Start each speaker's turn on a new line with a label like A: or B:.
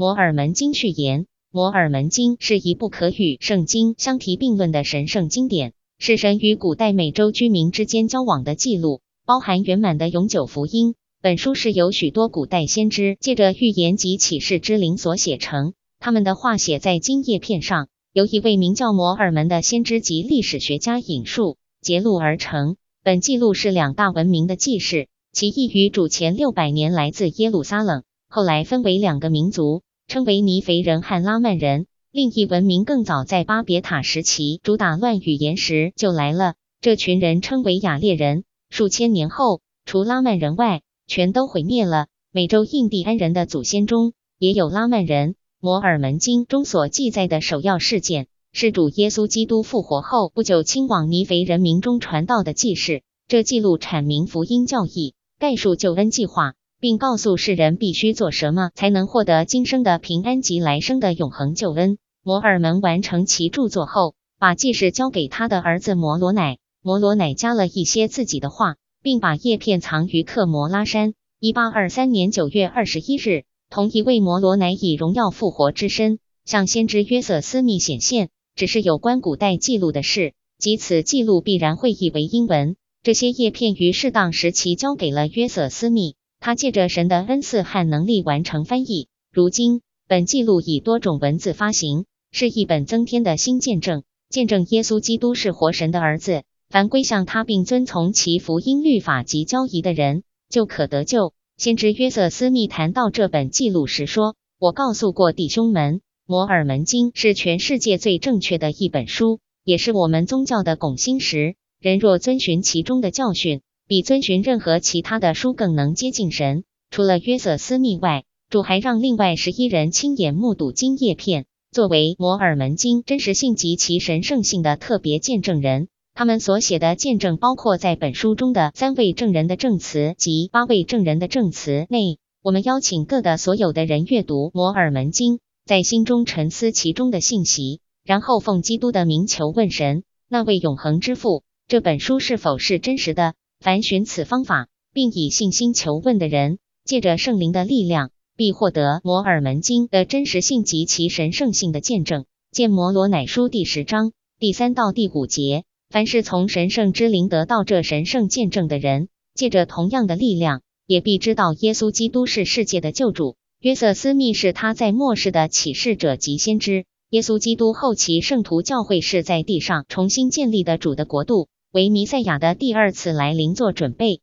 A: 摩尔门经序言：摩尔门经是一部可与圣经相提并论的神圣经典，是神与古代美洲居民之间交往的记录，包含圆满的永久福音。本书是由许多古代先知借着预言及启示之灵所写成，他们的话写在金叶片上，由一位名叫摩尔门的先知及历史学家引述揭录而成。本记录是两大文明的记事，其一于主前六百年来自耶路撒冷，后来分为两个民族，称为尼肥人和拉曼人；另一文明更早在巴别塔时期主打乱语言时就来了，这群人称为雅列人。数千年后，除拉曼人外，全都毁灭了。美洲印第安人的祖先中也有拉曼人。摩尔门经中所记载的首要事件。是主耶稣基督复活后不久，亲往尼肥人民中传道的记事。这记录阐明福音教义，概述救恩计划，并告诉世人必须做什么才能获得今生的平安及来生的永恒救恩。摩尔门完成其著作后，把记事交给他的儿子摩罗乃。摩罗乃加了一些自己的话，并把叶片藏于克摩拉山。一八二三年九月二十一日，同一位摩罗乃以荣耀复活之身向先知约瑟斯密显现。只是有关古代记录的事，即此记录必然会译为英文。这些叶片于适当时期交给了约瑟斯密，他借着神的恩赐和能力完成翻译。如今，本记录以多种文字发行，是一本增添的新见证，见证耶稣基督是活神的儿子。凡归向他并遵从其福音律法及交易的人，就可得救。先知约瑟斯密谈到这本记录时说：“我告诉过弟兄们。”摩尔门经是全世界最正确的一本书，也是我们宗教的拱心石。人若遵循其中的教训，比遵循任何其他的书更能接近神。除了约瑟斯密外，主还让另外十一人亲眼目睹金叶片，作为摩尔门经真实性及其神圣性的特别见证人。他们所写的见证包括在本书中的三位证人的证词及八位证人的证词内。我们邀请各的所有的人阅读摩尔门经。在心中沉思其中的信息，然后奉基督的名求问神，那位永恒之父，这本书是否是真实的？凡寻此方法，并以信心求问的人，借着圣灵的力量，必获得摩尔门经的真实性及其神圣性的见证。见摩罗乃书第十章第三到第五节。凡是从神圣之灵得到这神圣见证的人，借着同样的力量，也必知道耶稣基督是世界的救主。约瑟斯密是他在末世的启示者及先知。耶稣基督后期圣徒教会是在地上重新建立的主的国度，为弥赛亚的第二次来临做准备。